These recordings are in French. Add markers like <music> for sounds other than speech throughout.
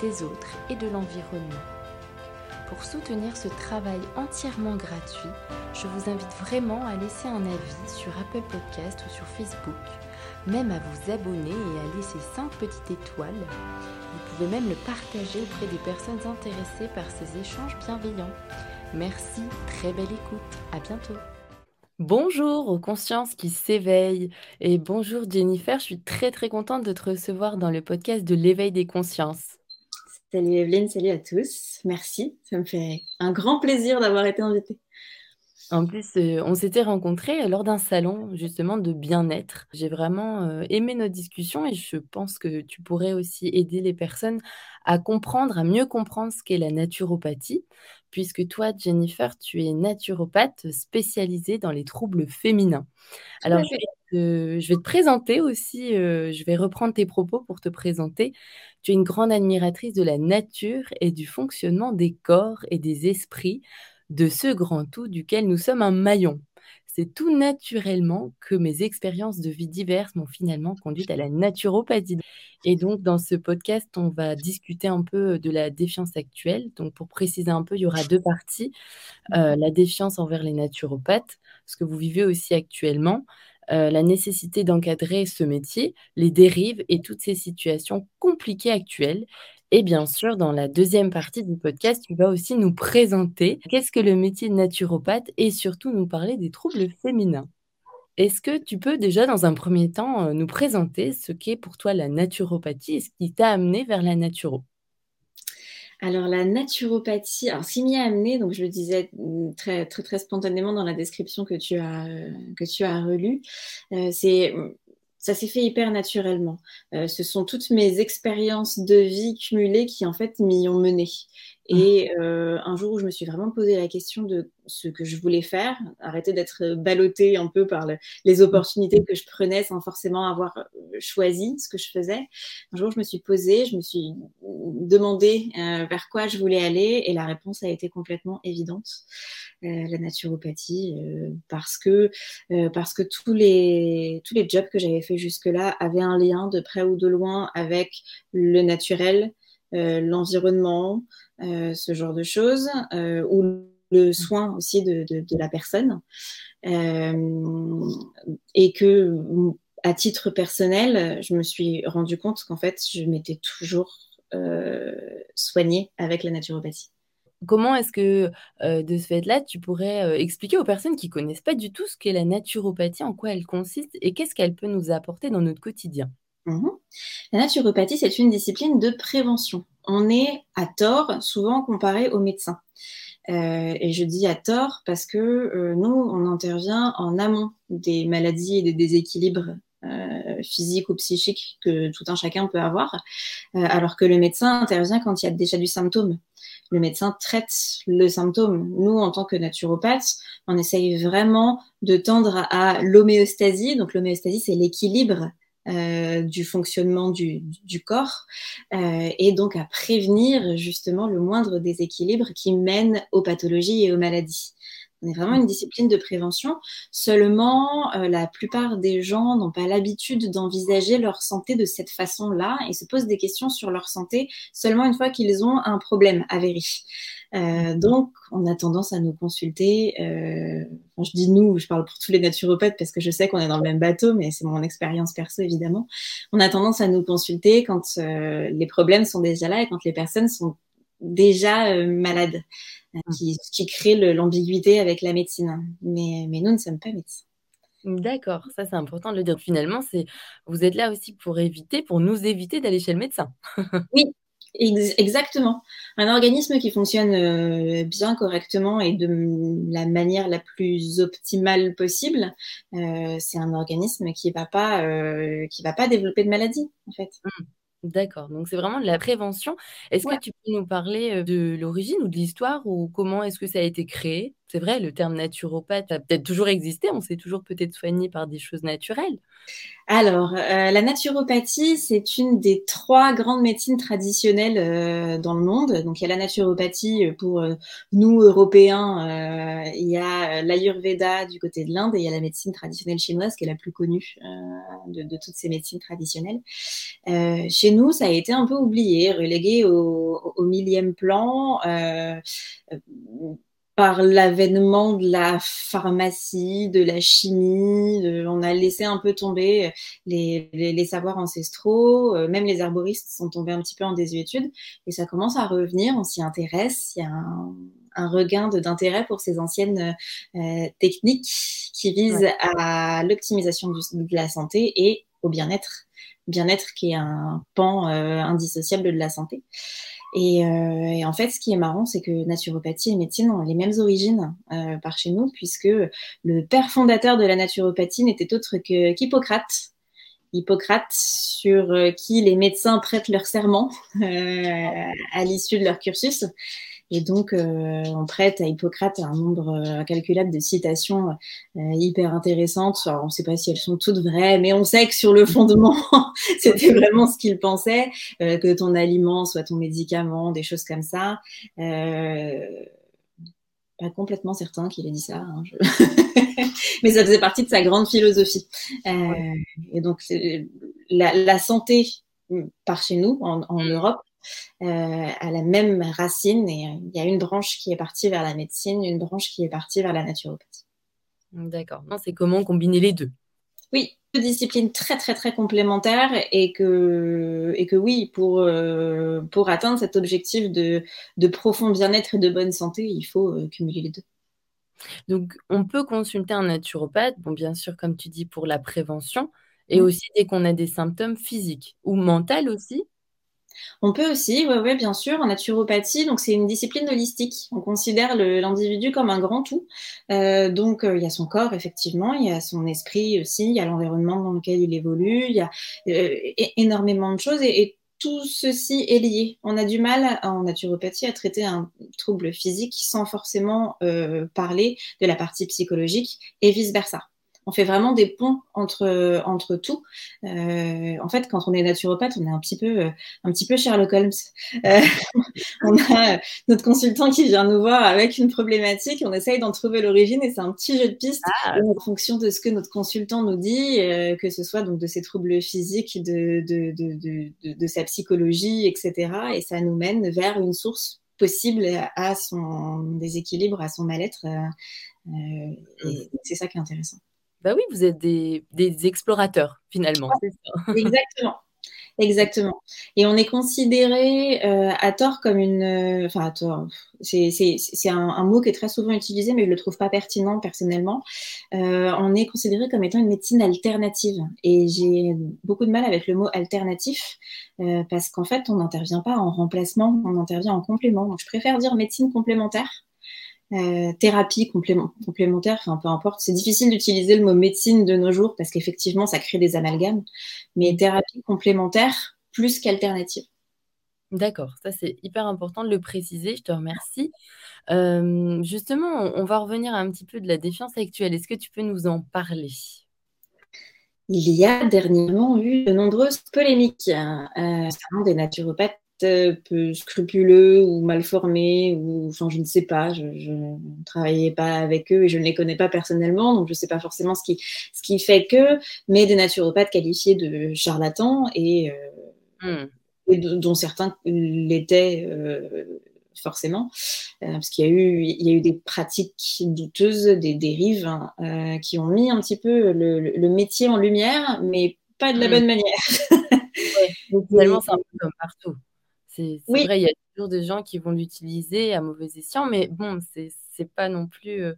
des autres et de l'environnement. Pour soutenir ce travail entièrement gratuit, je vous invite vraiment à laisser un avis sur Apple Podcast ou sur Facebook, même à vous abonner et à laisser 5 petites étoiles. Vous pouvez même le partager auprès des personnes intéressées par ces échanges bienveillants. Merci, très belle écoute, à bientôt. Bonjour aux consciences qui s'éveillent et bonjour Jennifer, je suis très très contente de te recevoir dans le podcast de l'éveil des consciences. Salut Evelyne, salut à tous. Merci, ça me fait un grand plaisir d'avoir été invitée. En plus, euh, on s'était rencontrés lors d'un salon justement de bien-être. J'ai vraiment euh, aimé nos discussions et je pense que tu pourrais aussi aider les personnes à comprendre, à mieux comprendre ce qu'est la naturopathie, puisque toi, Jennifer, tu es naturopathe spécialisée dans les troubles féminins. Alors, je vais, te, présenter aussi, euh, je vais reprendre tes propos pour te présenter. Tu es une grande admiratrice de la nature et du fonctionnement des corps et des esprits, de ce grand tout duquel nous sommes un maillon. C'est tout naturellement que mes expériences de vie diverses m'ont finalement conduite à la naturopathie. Et donc, dans ce podcast, on va discuter un peu de la défiance actuelle. Donc, pour préciser un peu, il y aura deux parties. Euh, la défiance envers les naturopathes, ce que vous vivez aussi actuellement, euh, la nécessité d'encadrer ce métier, les dérives et toutes ces situations compliquées actuelles. Et bien sûr, dans la deuxième partie du podcast, tu vas aussi nous présenter qu'est-ce que le métier de naturopathe et surtout nous parler des troubles féminins. Est-ce que tu peux déjà, dans un premier temps, euh, nous présenter ce qu'est pour toi la naturopathie et ce qui t'a amené vers la naturo? Alors la naturopathie, alors ce qui m'y a amené, donc je le disais mm, très très très spontanément dans la description que tu as que tu as relue, euh, c'est ça s'est fait hyper naturellement. Euh, ce sont toutes mes expériences de vie cumulées qui en fait m'y ont mené. Et euh, un jour où je me suis vraiment posé la question de ce que je voulais faire, arrêter d'être ballottée un peu par les opportunités que je prenais sans forcément avoir euh, choisi ce que je faisais. Un jour, je me suis posée, je me suis demandé euh, vers quoi je voulais aller et la réponse a été complètement évidente. Euh, la naturopathie, euh, parce que parce que tous les tous les jobs que j'avais fait jusque-là avaient un lien de près ou de loin avec le naturel, l'environnement, euh, ce genre de choses, euh, ou le soin aussi de, la personne. Euh, et que, à titre personnel, je me suis rendu compte qu'en fait, je m'étais toujours soignée avec la naturopathie. Comment est-ce que, de ce fait-là, tu pourrais expliquer aux personnes qui connaissent pas du tout ce qu'est la naturopathie, en quoi elle consiste et qu'est-ce qu'elle peut nous apporter dans notre quotidien? Mmh La naturopathie, c'est une discipline de prévention on est à tort souvent comparé aux médecins. Euh, et je dis à tort parce que euh, nous, on intervient en amont des maladies et des déséquilibres euh, physiques ou psychiques que tout un chacun peut avoir, alors que le médecin intervient quand il y a déjà du symptôme. Le médecin traite le symptôme. Nous, en tant que naturopathes, on essaye vraiment de tendre à l'homéostasie. Donc l'homéostasie, c'est l'équilibre euh, du fonctionnement du, corps euh, et donc à prévenir justement le moindre déséquilibre qui mène aux pathologies et aux maladies. On est vraiment une discipline de prévention. Seulement, euh, la plupart des gens n'ont pas l'habitude d'envisager leur santé de cette façon-là et se posent des questions sur leur santé seulement une fois qu'ils ont un problème avéré. Euh, donc, on a tendance à nous consulter. Euh, je dis nous, je parle pour tous les naturopathes parce que je sais qu'on est dans le même bateau, mais c'est mon expérience perso évidemment. On a tendance à nous consulter quand euh, les problèmes sont déjà là et quand les personnes sont déjà euh, malades, euh, mmh. qui, qui crée l'ambiguïté avec la médecine. Mais, mais nous ne sommes pas médecins. D'accord, ça c'est important de le dire. Finalement, c'est vous êtes là aussi pour éviter, pour nous éviter d'aller chez le médecin. <laughs> oui, exactement. Un organisme qui fonctionne euh, bien correctement et de la manière la plus optimale possible, euh, c'est un organisme qui va pas euh, qui va pas développer de maladie en fait. Mmh. D'accord, donc c'est vraiment de la prévention. Est-ce que tu peux nous parler, de l'origine ou de l'histoire ou comment est-ce que ça a été créé? C'est vrai, le terme naturopathe a peut-être toujours existé, on s'est toujours peut-être soigné par des choses naturelles? Alors, heu, la naturopathie, c'est une des 3 grandes médecines traditionnelles, heu, dans le monde. Donc il y a la naturopathie, heu, pour, nous Européens, il y a, l'Ayurveda du côté de l'Inde et il y a la médecine traditionnelle chinoise qui est la plus connue, de toutes ces médecines traditionnelles. Chez nous, ça a été un peu oublié, relégué au 1000e plan, par l'avènement de la pharmacie, de la chimie, de on a laissé un peu tomber les les les savoirs ancestraux, heu, même les herboristes sont tombés un petit peu en désuétude et ça commence à revenir, on s'y intéresse, il y a un un regain d'intérêt pour ces anciennes, heu, techniques qui Ouais. visent à l'optimisation de la santé et au bien-être. Bien-être qui est un pan, heu, indissociable de la santé et et en fait, ce qui est marrant, c'est que naturopathie et médecine ont les mêmes origines, heu, par chez nous puisque le père fondateur de la naturopathie n'était autre que qu'Hippocrate. Hippocrate sur, heu, qui les médecins prêtent leur serment, heu, <laughs> à l'issue de leur cursus et donc heu, on prête à Hippocrate un nombre, heu, incalculable de citations, heu, hyper intéressantes. Alors on sait pas si elles sont toutes vraies, mais on sait que sur le fondement, <laughs> c'était vraiment ce qu'il pensait, que ton aliment soit ton médicament, des choses comme ça. Pas complètement certain qu'il ait dit ça, hein, je <laughs> mais ça faisait partie de sa grande philosophie. Ouais. Heu et donc la la santé, mmh, par chez nous en en Mmh. Europe, a la même racine et heu, il y a une branche qui est partie vers la médecine, une branche qui est partie vers la naturopathie. D'accord. Non, c'est comment combiner les 2. Oui, 2 disciplines très, très, très complémentaires et que et que oui, pour, heu, pour atteindre cet objectif de de profond bien-être et de bonne santé, il faut, cumuler les 2. Donc on peut consulter un naturopathe, bon bien sûr comme tu dis pour la prévention et Mmh. aussi dès qu'on a des symptômes physiques ou mental aussi? On peut aussi, ouais, bien sûr, en naturopathie, donc c'est une discipline holistique. On considère l'individu comme un grand tout. Heu, donc heu, il y a son corps effectivement, il y a son esprit aussi, il y a l'environnement dans lequel il évolue, il y a, heu, é énormément de choses et tout ceci est lié. On a du mal en naturopathie à traiter un trouble physique sans forcément, parler de la partie psychologique et vice versa. On fait vraiment des ponts entre, entre tout. Heu, en fait, quand on est naturopathe, on est un petit peu, heu, un petit peu Sherlock Holmes. Heu, <laughs> on a notre consultant qui vient nous voir avec une problématique, on essaye d'en trouver l'origine et c'est un petit jeu de pistes Ah! en fonction de ce que notre consultant nous dit, que ce soit donc de ses troubles physiques, de de de de de de sa psychologie et cetera et ça nous mène vers une source possible à son déséquilibre, à son mal-être, heu Mmh. et c'est ça qui est intéressant. Bah oui, vous êtes des explorateurs finalement, exactement. Exactement et on est considérés, heu, à tort comme une, heu, enfin à tort, c'est un mot qui est très souvent utilisé, mais je le trouve pas pertinent personnellement. Heu, on est considérés comme étant une médecine alternative et j'ai beaucoup de mal avec le mot alternatif, parce qu'en fait, on n'intervient pas en remplacement, on intervient en complément. Donc je préfère dire médecine complémentaire Heu, thérapie complément complémentaire, enfin peu importe. C'est difficile d'utiliser le mot médecine de nos jours parce qu'effectivement ça crée des amalgames, mais Mmh. thérapie complémentaire plus qu'alternative. D'accord, ça c'est hyper important de le préciser, je te remercie. Hem, justement, on va revenir un petit peu de la défiance actuelle. Est-ce que tu peux nous en parler? Il y a dernièrement eu de nombreuses polémiques, heu, concernant des naturopathes, peu scrupuleux ou mal formés ou enfin je ne sais pas, je ne travaillais pas avec eux et je ne les connais pas personnellement, donc je sais pas forcément ce qui ce qui fait que, mais des naturopathes qualifiés de charlatans et et de dont certains l'étaient, heu, forcément, parce qu'il y a eu il y a eu des pratiques douteuses, des dérives, hein, qui ont mis un petit peu le métier en lumière, mais pas de la Mmh. bonne manière. Ouais, <laughs> Et finalement, c'est un peu comme partout. C'est oui, vrai, il y a toujours des gens qui vont l'utiliser à mauvais escient, mais bon, c'est pas non plus, heu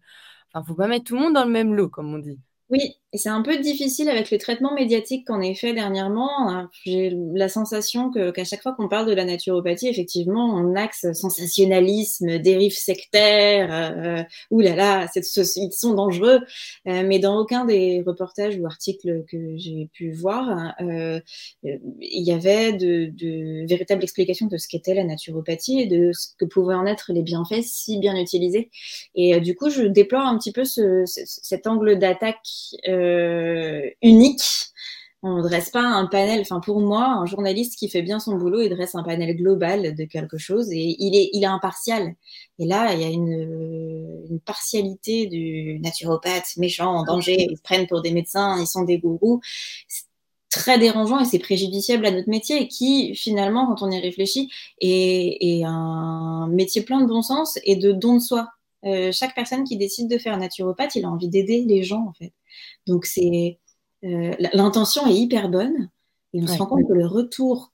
enfin, faut pas mettre tout le monde dans le même lot, comme on dit. oui, Et c'est un peu difficile avec le traitement médiatique qu'on ait fait dernièrement. J'ai la sensation qu'à chaque fois qu'on parle de la naturopathie, effectivement, on axe sensationnalisme, dérive sectaire, euh, oulala, ils sont dangereux. Euh, mais dans aucun des reportages ou articles que j'ai pu voir, euh, il y avait de, de véritables explications de ce qu'était la naturopathie et de ce que pouvaient en être les bienfaits si bien utilisés. Et euh, du coup, je déplore un petit peu ce, ce, cet angle d'attaque. Euh, euh, unique. On ne dresse pas un panel. Enfin, pour moi, un journaliste qui fait bien son boulot, il dresse un panel global de quelque chose et il est, il est impartial. Et là, il y a une, partialité du naturopathe méchant, en danger. Ils se prennent pour des médecins, ils sont des gourous très dérangeant et c'est préjudiciable à notre métier qui finalement quand on y réfléchit est, est, un métier plein de bon sens et de don de soi. Euh, chaque personne qui décide de faire naturopathe, il a envie d'aider les gens en fait. Donc c'est euh, l'intention est hyper bonne et on se rend compte que le retour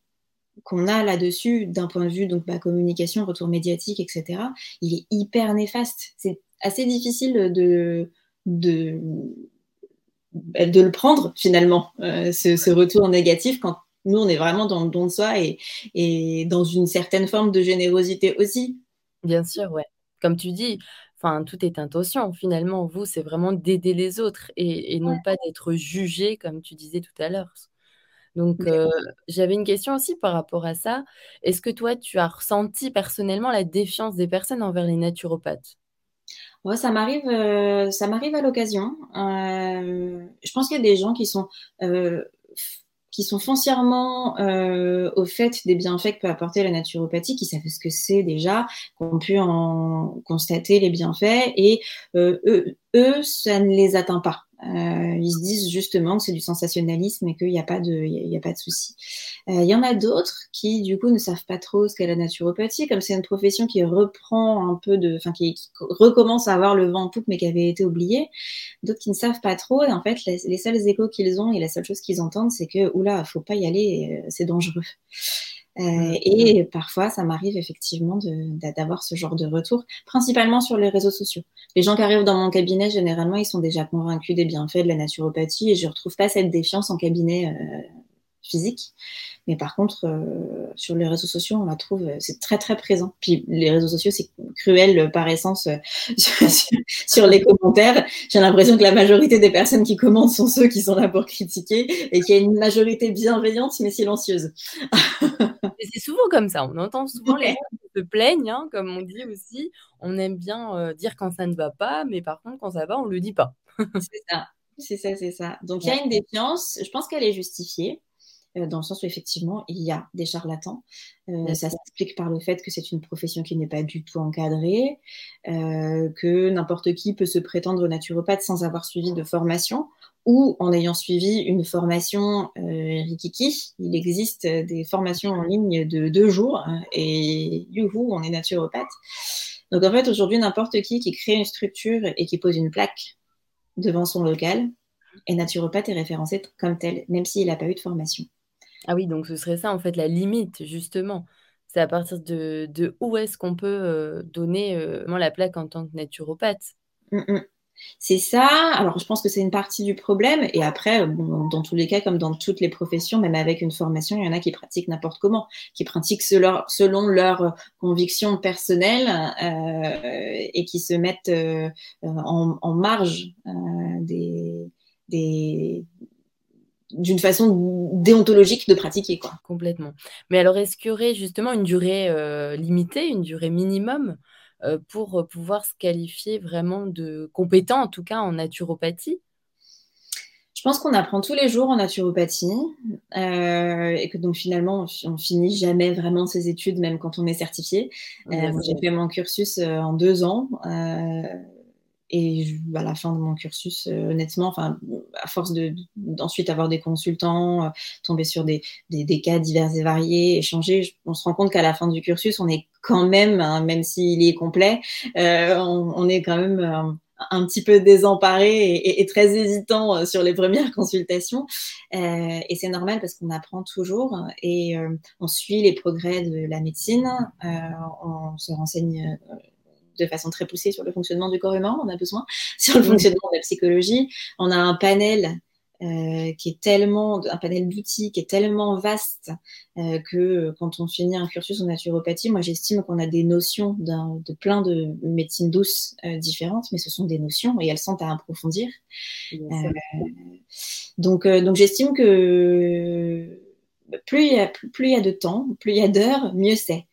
qu'on a là-dessus d'un point de vue donc bah, communication, retour médiatique, etc. Il est hyper néfaste. C'est assez difficile de, de de le prendre finalement euh, ce, ce, retour négatif quand nous on est vraiment dans le don de soi et, et dans une certaine forme de générosité aussi. Bien sûr, ouais. Comme tu dis, Enfin, tout est intention. Finalement, vous, c'est vraiment d'aider les autres et, et non pas d'être jugé, comme tu disais tout à l'heure. Donc, euh, j'avais une question aussi par rapport à ça. Est-ce que toi, tu as ressenti personnellement la défiance des personnes envers les naturopathes? Ouais, ça m'arrive, euh, ça m'arrive à l'occasion. Euh, je pense qu'il y a des gens qui sont qui sont foncièrement euh, au fait des bienfaits que peut apporter la naturopathie, qui savent ce que c'est déjà, qui ont pu en constater les bienfaits, et euh, eux, eux, ça ne les atteint pas. Euh, ils se disent justement que c'est du sensationnalisme et qu'il n'y a pas de, il y a pas de souci. Euh, il y en a d'autres qui, du coup, ne savent pas trop ce qu'est la naturopathie, comme c'est une profession qui reprend un peu de, enfin, qui, recommence à avoir le vent en poupe, mais qui avait été oubliée. D'autres qui ne savent pas trop, et en fait, les, les seuls échos qu'ils ont et la seule chose qu'ils entendent, c'est que, oula, faut pas y aller, euh, c'est dangereux. Euh, mm. et parfois, ça m'arrive effectivement d'avoir ce genre de retour, principalement sur les réseaux sociaux. Les gens qui arrivent dans mon cabinet, généralement, ils sont déjà convaincus des bienfaits de la naturopathie et je ne retrouve pas cette défiance en cabinet euh, physique. Mais par contre, euh, sur les réseaux sociaux, on la trouve, euh, c'est très très présent. Puis les réseaux sociaux, c'est cruel par essence euh, <laughs> sur, sur, les commentaires. J'ai l'impression que la majorité des personnes qui commentent sont ceux qui sont là pour critiquer et qu'il y a une majorité bienveillante mais silencieuse. c'est souvent comme ça. On entend souvent les gens qui se plaignent, hein, comme on dit aussi. On aime bien euh, dire quand ça ne va pas, mais par contre, quand ça va, on le dit pas. c'est ça. C'est ça, c'est ça. Donc, il y a une défiance. Je pense qu'elle est justifiée. Euh, dans le sens où effectivement, il y a des charlatans. Euh, ça s'explique par le fait que c'est une profession qui n'est pas du tout encadrée, euh, que n'importe qui peut se prétendre naturopathe sans avoir suivi de formation ou en ayant suivi une formation euh, Rikiki. Il existe des formations en ligne de deux jours hein, et youhou, on est naturopathe. Donc en fait, aujourd'hui, n'importe qui qui crée une structure et qui pose une plaque devant son local est naturopathe et référencé comme tel, même s'il n'a pas eu de formation. Ah oui, donc ce serait ça en fait la limite, justement. C'est à partir de, où est-ce qu'on peut euh, donner euh, la plaque en tant que naturopathe. Mm, mm. C'est ça. Alors, je pense que c'est une partie du problème. Et après, dans tous les cas, comme dans toutes les professions, même avec une formation, il y en a qui pratiquent n'importe comment, qui pratiquent selon, leurs convictions personnelles euh, et qui se mettent euh, en, marge des, d'une façon déontologique de pratiquer. Quoi. Complètement. Mais alors, est-ce qu'il y aurait justement une durée euh, limitée, une durée minimum euh, pour euh, pouvoir se qualifier vraiment de compétent, en tout cas en naturopathie? Je pense qu'on apprend tous les jours en naturopathie euh, et que donc finalement on, on, finit jamais vraiment ses études même quand on est certifié. J'ai fait mon cursus en deux ans. Euh, et à la fin de mon cursus, euh, honnêtement, enfin, à force de d'ensuite avoir des consultants, euh, tomber sur des, des, des, cas divers et variés, échanger, on se rend compte qu'à la fin du cursus, on est quand même, hein, même s'il est complet, euh, on, on, est quand même euh, un petit peu désemparé et, et, et, très hésitant sur les premières <laughs> consultations. et c'est normal parce qu'on apprend toujours et on suit les progrès de la médecine, on se renseigne de façon très poussée sur le fonctionnement du corps humain, on a besoin, <laughs> sur le fonctionnement de la psychologie. On a un panel euh, qui est tellement, un panel d'outils qui est tellement vaste euh, que quand on finit un cursus en naturopathie, moi j'estime qu'on a des notions de plein de médecines douces euh, différentes, mais ce sont des notions et elles sont à approfondir. donc, donc j'estime que plus il, y a, plus il y a de temps, plus il y a d'heures, mieux c'est.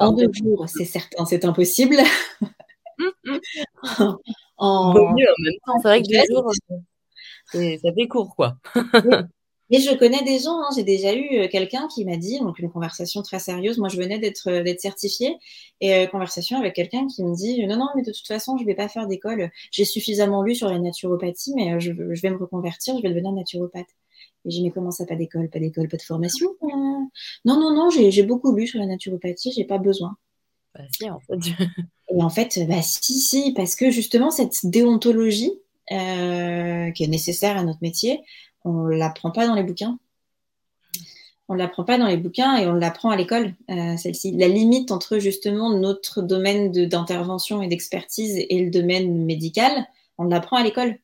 En deux jours, c'est certain, c'est impossible. <laughs> en... mieux en même temps, c'est vrai que deux jours ça fait court, quoi. Et <laughs> je connais des gens, hein. j'ai déjà eu euh, quelqu'un qui m'a dit, donc une conversation très sérieuse, moi je venais d'être euh, certifiée, et euh, conversation avec quelqu'un qui me dit, non, non, mais de toute façon, je vais pas faire d'école, j'ai suffisamment lu sur la naturopathie, mais je, je, vais me reconvertir, je vais devenir naturopathe. Et j'ai dit, mais comment ça, pas d'école, pas d'école, pas de formation Non, non, non, j'ai beaucoup lu sur la naturopathie, j'ai pas besoin. Bah si, en fait. <laughs> Et en fait, bah si, si, parce que justement, cette déontologie, euh, qui est nécessaire à notre métier, on ne l'apprend pas dans les bouquins. On ne l'apprend pas dans les bouquins et on l'apprend à l'école, euh, celle-ci. La limite entre justement notre domaine d'intervention et d'expertise et le domaine médical, on l'apprend à l'école.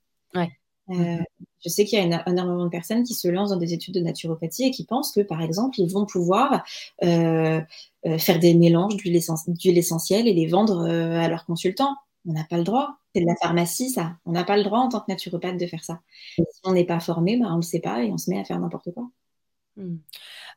Euh, je sais qu'il y a énormément de personnes qui se lancent dans des études de naturopathie et qui pensent que, par exemple, ils vont pouvoir euh, faire des mélanges d'huile essentielle et les vendre à leurs consultants. On n'a pas le droit. C'est de la pharmacie, ça. On n'a pas le droit en tant que naturopathe de faire ça. si on n'est pas formé, bah, on ne le sait pas et on se met à faire n'importe quoi. Hmm.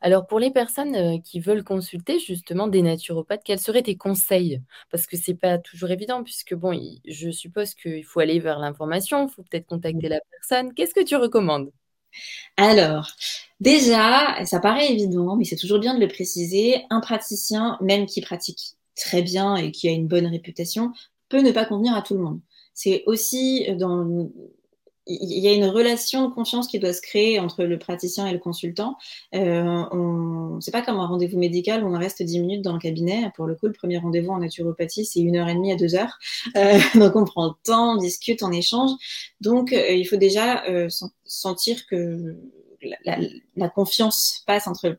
Alors, pour les personnes euh, qui veulent consulter justement des naturopathes, quels seraient tes conseils? Parce que c'est pas toujours évident, puisque bon, je suppose qu'il faut aller vers l'information, il faut peut-être contacter la personne. Qu'est-ce que tu recommandes? Alors, déjà, ça paraît évident, mais c'est toujours bien de le préciser, un praticien, même qui pratique très bien et qui a une bonne réputation, peut ne pas convenir à tout le monde. C'est aussi dans il y a une relation de confiance qui doit se créer entre le praticien et le consultant. Euh, on... C'est pas comme un rendez-vous médical où on reste 10 minutes dans le cabinet. Pour le coup, le premier rendez-vous en naturopathie, c'est une heure et demie à deux heures. Euh, <laughs> donc on prend le temps, on discute, on échange. Donc euh, il faut déjà euh, sentir que la, la, la, confiance passe entre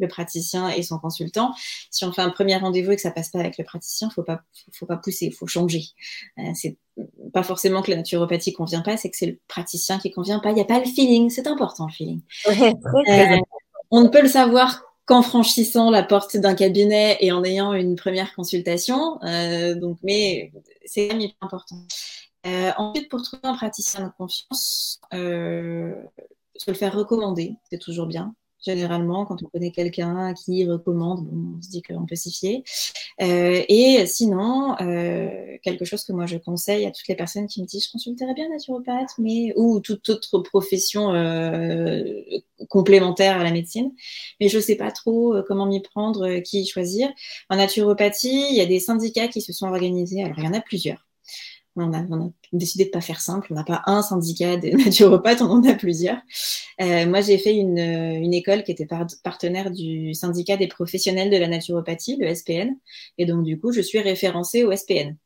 le praticien et son consultant. Si on fait un premier rendez-vous et que ça passe pas avec le praticien, faut pas, faut pas pousser, faut changer. Euh, c'est pas forcément que la naturopathie convient pas, c'est que c'est le praticien qui convient pas. Il n'y a pas le feeling, c'est important le feeling. Euh, on ne peut le savoir qu'en franchissant la porte d'un cabinet et en ayant une première consultation. Euh, donc, mais c'est quand même important. ensuite, pour trouver un praticien de confiance, se le faire recommander, c'est toujours bien. Généralement, quand on connaît quelqu'un qui recommande, on se dit qu'on peut s'y fier. Euh, et sinon, euh, quelque chose que moi je conseille à toutes les personnes qui me disent je consulterais bien naturopathe, mais ou toute autre profession euh, complémentaire à la médecine, mais je ne sais pas trop euh, comment m'y prendre, euh, qui choisir. En naturopathie, il y a des syndicats qui se sont organisés. Alors il y en a plusieurs. On a, décidé de pas faire simple. On n'a pas un syndicat de <laughs> naturopathes, on en a plusieurs. Euh, moi, j'ai fait une, une, école qui était partenaire du syndicat des professionnels de la naturopathie, le SPN. Et donc, du coup, je suis référencée au SPN.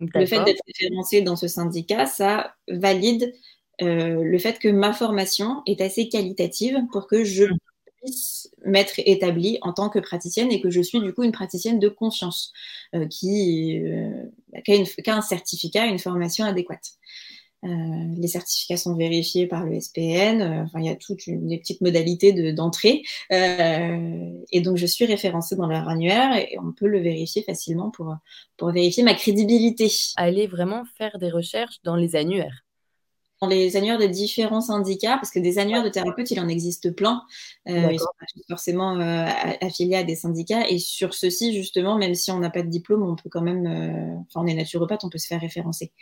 Le fait d'être référencée dans ce syndicat, ça valide euh, le fait que ma formation est assez qualitative pour que je mmh m'être établie en tant que praticienne et que je suis du coup une praticienne de confiance euh, qui, euh, qui, a un certificat, une formation adéquate. Euh, les certificats sont vérifiés par le SPN. Euh, enfin, il y a toutes les petites modalités d'entrée. Euh, et donc, je suis référencée dans leur annuaire et on peut le vérifier facilement pour, pour vérifier ma crédibilité. Aller vraiment faire des recherches dans les annuaires les annuaires de différents syndicats, parce que des annuaires de thérapeutes, il en existe plein. Euh, ils sont pas forcément euh, affiliés à des syndicats. Et sur ceci, justement, même si on n'a pas de diplôme, on peut quand même, euh, enfin, on est naturopathe, on peut se faire référencer.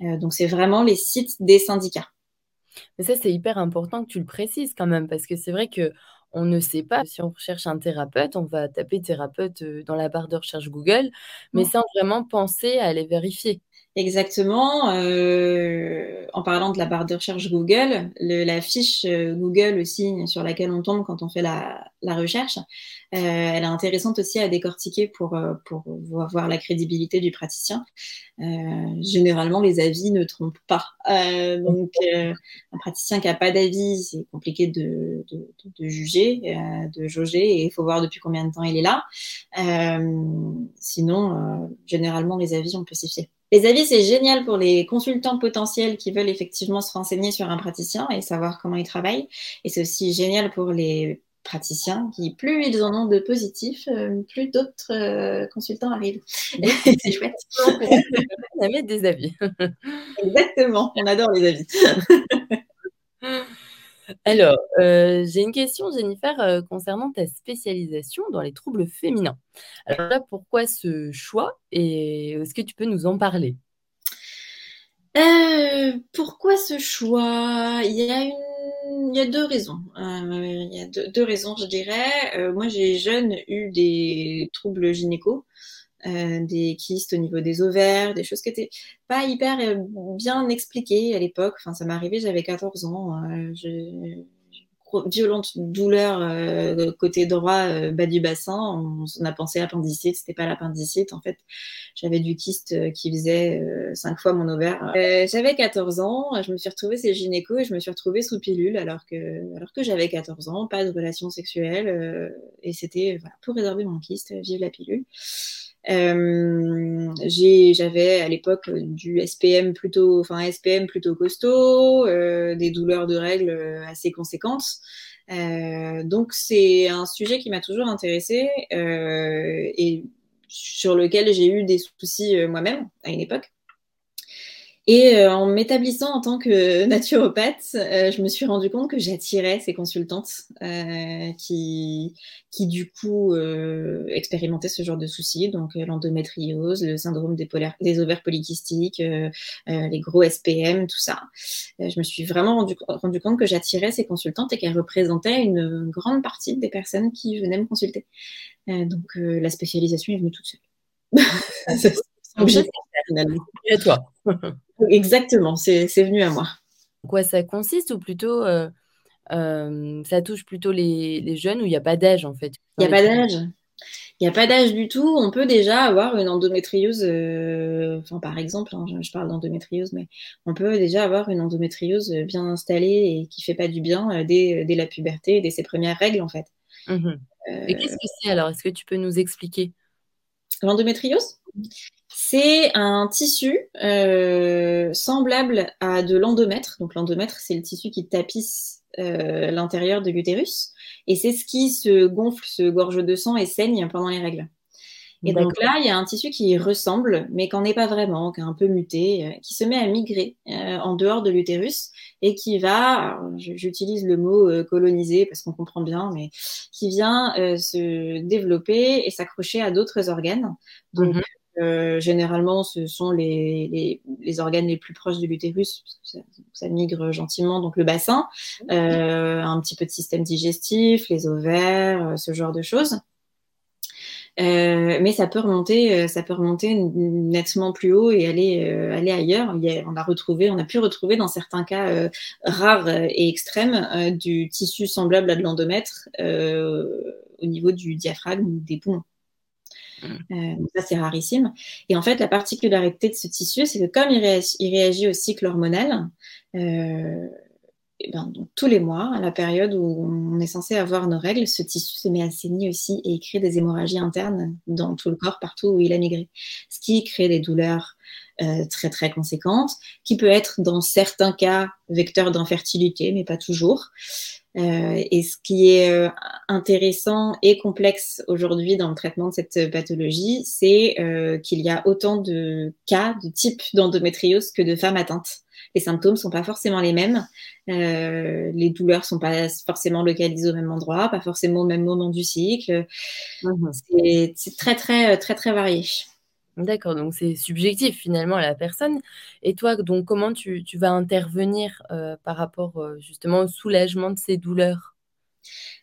Donc, c'est vraiment les sites des syndicats. Mais ça, c'est hyper important que tu le précises quand même, parce que c'est vrai que on ne sait pas. Si on recherche un thérapeute, on va taper thérapeute dans la barre de recherche Google, mais sans vraiment penser à aller vérifier. Exactement. Euh, en parlant de la barre de recherche Google, le, la fiche euh, Google aussi sur laquelle on tombe quand on fait la, la recherche, euh, elle est intéressante aussi à décortiquer pour, euh, pour voir la crédibilité du praticien. Euh, généralement, les avis ne trompent pas. Euh, donc, un praticien qui n'a pas d'avis, c'est compliqué de, de, de, juger, de jauger, et il faut voir depuis combien de temps il est là. sinon, généralement, les avis, on peut s'y fier. Les avis, c'est génial pour les consultants potentiels qui veulent effectivement se renseigner sur un praticien et savoir comment il travaille. Et c'est aussi génial pour les praticiens qui, plus ils en ont de positifs, euh, plus d'autres euh, consultants arrivent. <laughs> c'est chouette. <laughs> On a des avis. Exactement, on adore les avis. <laughs> Alors, euh, j'ai une question, Jennifer, concernant ta spécialisation dans les troubles féminins. Alors là, pourquoi ce choix et est-ce que tu peux nous en parler? Pourquoi ce choix? Il y a deux raisons. Euh, il y a deux, raisons, je dirais. Euh, moi, j'ai jeune eu des troubles gynéco, euh, des kystes au niveau des ovaires, des choses qui étaient pas hyper bien expliquées à l'époque. Enfin, ça m'est arrivé, j'avais 14 ans. Je, violente douleur euh, côté droit euh, bas du bassin. On, a pensé appendicite, c'était pas l'appendicite. En fait, j'avais du kyste euh, qui faisait cinq fois mon ovaire. j'avais 14 ans, je me suis retrouvée chez gynéco et je me suis retrouvée sous pilule alors que, alors que j'avais 14 ans, pas de relation sexuelle et c'était pour résorber mon kyste, vive la pilule. Euh, j'avais à l'époque du SPM plutôt, enfin SPM plutôt costaud, euh, des douleurs de règles assez conséquentes. Euh, donc c'est un sujet qui m'a toujours intéressée euh, et sur lequel j'ai eu des soucis euh, moi-même à une époque. Et euh, en m'établissant en tant que <laughs> naturopathe, euh, je me suis rendu compte que j'attirais ces consultantes euh, qui, qui, du coup, euh, expérimentaient ce genre de soucis, donc l'endométriose, le syndrome des, des ovaires polykystiques, les gros SPM, tout ça. je me suis vraiment rendu, rendu compte que j'attirais ces consultantes et qu'elles représentaient une grande partie des personnes qui venaient me consulter. donc la spécialisation est venue toute seule. <laughs> Et toi? Exactement, c'est venu à moi. Quoi ça consiste ou plutôt euh, euh, ça touche plutôt les, jeunes ou il n'y a pas d'âge en fait Il n'y a pas d'âge. Il n'y a pas d'âge du tout. On peut déjà avoir une endométriose, euh, enfin, par exemple, hein, je, parle d'endométriose, mais on peut déjà avoir une endométriose bien installée et qui fait pas du bien dès, la puberté, dès ses premières règles en fait. Mmh et qu'est-ce que c'est alors? Est-ce que tu peux nous expliquer? L'endométriose? C'est un tissu euh, semblable à de l'endomètre. Donc l'endomètre, c'est le tissu qui tapisse euh, l'intérieur de l'utérus. Et c'est ce qui se gonfle, se gorge de sang et saigne pendant les règles. Et donc là, il y a un tissu qui ressemble, mais qu'en est pas vraiment, qui est un peu muté, euh, qui se met à migrer en dehors de l'utérus et qui va, j'utilise le mot coloniser parce qu'on comprend bien, mais qui vient se développer et s'accrocher à d'autres organes. Donc, mhm. Euh, généralement, ce sont les, les, les, organes les plus proches de l'utérus, parce que ça, migre gentiment, donc le bassin, euh, un petit peu de système digestif, les ovaires, euh, ce genre de choses. Euh, mais ça peut remonter, euh, ça peut remonter nettement plus haut et aller, aller ailleurs. on a retrouvé, on a pu retrouver dans certains cas rares et extrêmes du tissu semblable à de l'endomètre au niveau du diaphragme ou des poumons. Euh, ça, c'est rarissime. Et en fait, la particularité de ce tissu, c'est que comme il réagit, au cycle hormonal, euh, ben, tous les mois, à la période où on est censé avoir nos règles, ce tissu se met à saigner aussi et il crée des hémorragies internes dans tout le corps, partout où il a migré. Ce qui crée des douleurs euh, très très conséquentes, qui peut être dans certains cas vecteur d'infertilité, mais pas toujours. Euh, et ce qui est euh, intéressant et complexe aujourd'hui dans le traitement de cette pathologie, c'est euh, qu'il y a autant de cas, de types d'endométriose que de femmes atteintes. Les symptômes sont pas forcément les mêmes, les douleurs sont pas forcément localisées au même endroit, pas forcément au même moment du cycle. Mmh c'est très très très très varié. D'accord, donc c'est subjectif finalement à la personne. Et toi, donc comment tu, vas intervenir euh, par rapport euh, justement au soulagement de ces douleurs?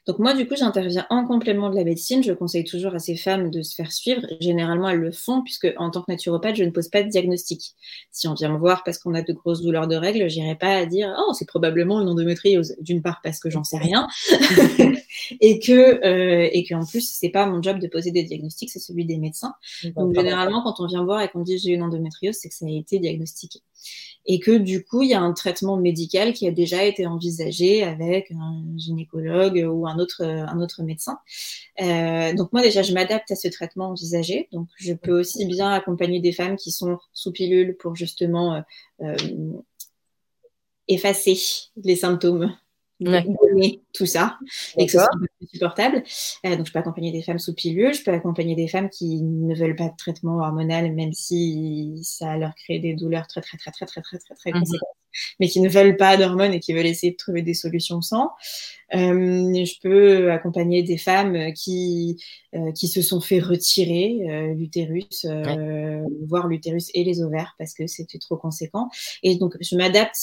Donc moi, du coup, j'interviens en complément de la médecine. Je conseille toujours à ces femmes de se faire suivre. Généralement, elles le font puisque en tant que naturopathe, je ne pose pas de diagnostic. Si on vient me voir parce qu'on a de grosses douleurs de règles, j'irai pas à dire oh c'est probablement une endométriose. D'une part parce que j'en sais rien, <laughs> et que euh, et que en plus c'est pas mon job de poser des diagnostics, c'est celui des médecins. Donc généralement quand on vient voir et qu'on dit j'ai une endométriose, c'est que ça a été diagnostiqué et que du coup il y a un traitement médical qui a déjà été envisagé avec un gynécologue ou un autre un autre médecin. Euh, donc moi déjà je m'adapte à ce traitement envisagé. Donc je peux aussi bien accompagner des femmes qui sont sous pilule pour justement euh, euh effacer les symptômes tout ça et que ce soit plus supportable. Euh, donc, je peux accompagner des femmes sous pilule, je peux accompagner des femmes qui ne veulent pas de traitement hormonal, même si ça leur crée des douleurs très, très, très, très, très, très, très, très mhm. conséquentes mais qui ne veulent pas d'hormones et qui veulent essayer de trouver des solutions sans. Euh, je peux accompagner des femmes qui, euh, qui se sont fait retirer l'utérus, voire l'utérus et les ovaires parce que c'était trop conséquent. Et donc, je m'adapte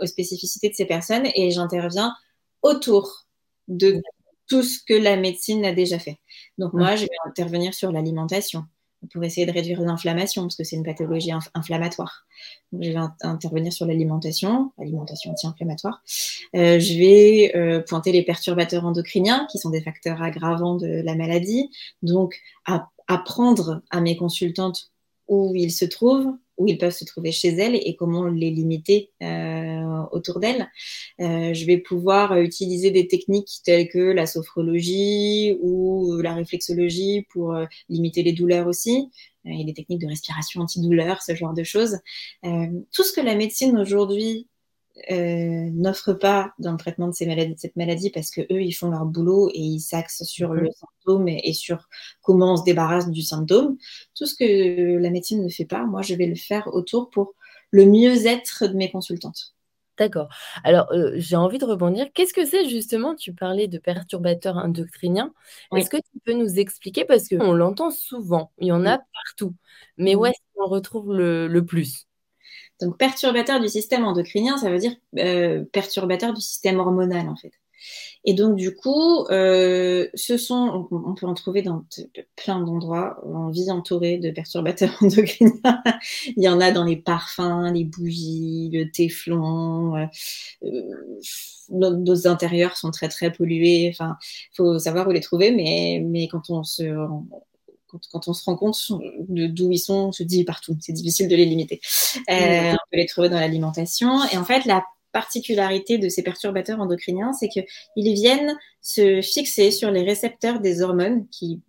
aux spécificités de ces personnes et j'interviens autour de tout ce que la médecine a déjà fait. Donc, moi, je vais intervenir sur l'alimentation pour essayer de réduire l'inflammation, parce que c'est une pathologie inflammatoire. Donc, je vais intervenir sur l'alimentation, alimentation anti-inflammatoire. Euh, je vais euh, pointer les perturbateurs endocriniens, qui sont des facteurs aggravants de la maladie. Donc, apprendre à mes consultantes où ils se trouvent, où ils peuvent se trouver chez elles et comment les limiter euh, autour d'elles. Euh, je vais pouvoir utiliser des techniques telles que la sophrologie ou la réflexologie pour euh, limiter les douleurs aussi. Euh, il y des techniques de respiration antidouleur, ce genre de choses. Euh, tout ce que la médecine aujourd'hui euh, n'offrent pas dans le traitement de, ces maladies, de cette maladie parce que eux ils font leur boulot et ils s'axent sur le mhm. symptôme et, sur comment on se débarrasse du symptôme. Tout ce que la médecine ne fait pas, moi je vais le faire autour pour le mieux-être de mes consultantes. D'accord. Alors, euh, j'ai envie de rebondir. Qu'est-ce que c'est justement Tu parlais de perturbateurs endocriniens. Est-ce que tu peux nous expliquer? Parce qu'on l'entend souvent, il y en a partout. Mais où est-ce qu'on retrouve le, le plus? Donc, perturbateur du système endocrinien, ça veut dire euh, perturbateur du système hormonal, en fait. Et donc, du coup, euh, ce sont, on, peut en trouver dans plein d'endroits. On vit entouré de perturbateurs <laughs> endocriniens. Il y en a dans les parfums, les bougies, le téflon. Euh, nos, intérieurs sont très, très pollués. Enfin, faut savoir où les trouver, mais, mais quand on se quand, on se rend compte d'où ils sont, on se dit partout. C'est difficile de les limiter. Euh, on peut les trouver dans l'alimentation. Et en fait, la particularité de ces perturbateurs endocriniens, c'est qu'ils viennent se fixer sur les récepteurs des hormones qui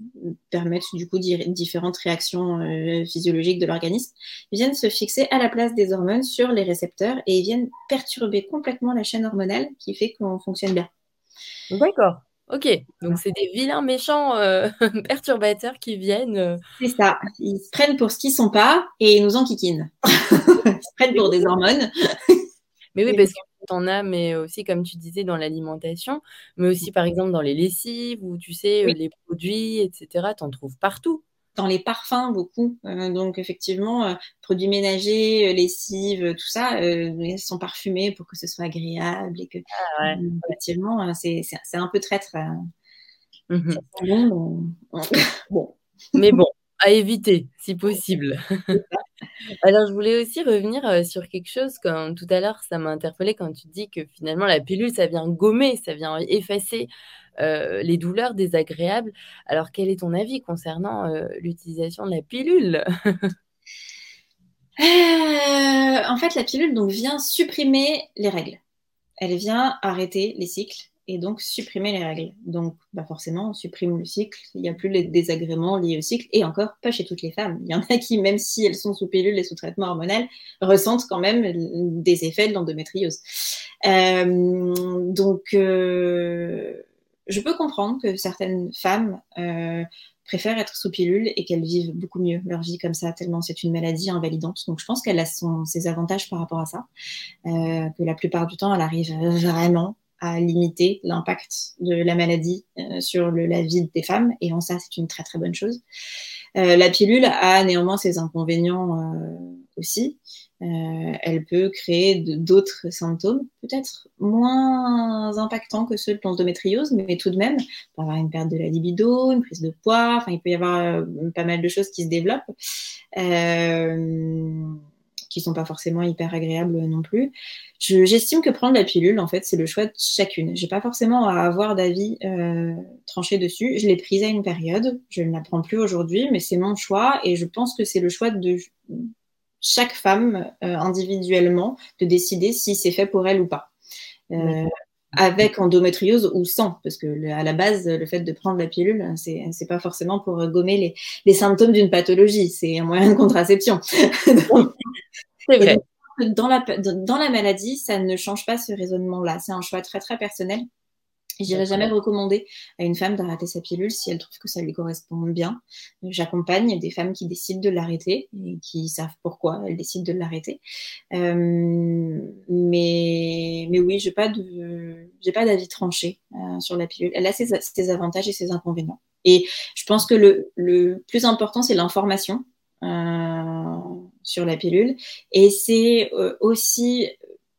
permettent du coup différentes réactions euh, physiologiques de l'organisme. Ils viennent se fixer à la place des hormones sur les récepteurs et ils viennent perturber complètement la chaîne hormonale qui fait qu'on fonctionne bien. D'accord. Ok, donc c'est des vilains méchants euh, <laughs> perturbateurs qui viennent. Euh. C'est ça. Ils se prennent pour ce qu'ils sont pas et ils nous enquiquinent. <laughs> ils se prennent pour des hormones. mais oui, parce que en as, mais aussi comme tu disais dans l'alimentation, mais aussi par exemple dans les lessives ou tu sais les produits, etc. en trouves partout dans les parfums beaucoup. Euh, donc effectivement, euh, produits ménagers, euh, lessives, tout ça, ils sont parfumés pour que ce soit agréable et que ah effectivement, c'est un peu traître. Mmh <laughs> bon. Mais bon, à éviter si possible. <laughs> Alors, je voulais aussi revenir sur quelque chose, comme tout à l'heure, ça m'a interpellé quand tu dis que finalement la pilule, ça vient gommer, ça vient effacer euh, les douleurs désagréables. Alors, quel est ton avis concernant euh, l'utilisation de la pilule? <laughs> Euh, En fait, la pilule donc, vient supprimer les règles. Elle vient arrêter les cycles et donc supprimer les règles. Donc, bah forcément, on supprime le cycle. Il n'y a plus les désagréments liés au cycle. Et encore, pas chez toutes les femmes. Il y en a qui, même si elles sont sous pilule et sous traitement hormonal, ressentent quand même des effets de l'endométriose. donc, je peux comprendre que certaines femmes euh, préfèrent être sous pilule et qu'elles vivent beaucoup mieux leur vie comme ça, tellement c'est une maladie invalidante. Donc je pense qu'elle a ses avantages par rapport à ça, euh, que la plupart du temps, elle arrive vraiment à limiter l'impact de la maladie euh, sur le, la vie des femmes. Et en ça, c'est une très très bonne chose. Euh, la pilule a néanmoins ses inconvénients euh, aussi. Euh, elle peut créer d'autres symptômes, peut-être moins impactants que ceux de l'endométriose, mais tout de même, il peut avoir une perte de la libido, une prise de poids, enfin, il peut y avoir pas mal de choses qui se développent qui sont pas forcément hyper agréables non plus. J'estime que prendre la pilule, en fait, c'est le choix de chacune. J'ai pas forcément à avoir d'avis euh, tranché dessus. Je l'ai prise à une période, je ne la prends plus aujourd'hui, mais c'est mon choix et je pense que c'est le choix de chaque femme euh, individuellement de décider si c'est fait pour elle ou pas. Euh, avec endométriose ou sans, parce que à la base, le fait de prendre la pilule, c'est c'est pas forcément pour gommer les, les symptômes d'une pathologie, c'est un moyen de contraception. <laughs> c'est vrai. Dans la, dans la maladie, ça ne change pas ce raisonnement-là. C'est un choix très très personnel je n'irai jamais recommander à une femme d'arrêter sa pilule si elle trouve que ça lui correspond bien. J'accompagne des femmes qui décident de l'arrêter et qui savent pourquoi elles décident de l'arrêter. Euh, mais, mais oui, je pas d'avis tranché euh, sur la pilule. Elle a ses, avantages et ses inconvénients. Et je pense que le, plus important, c'est l'information. Euh, sur la pilule et c'est euh, aussi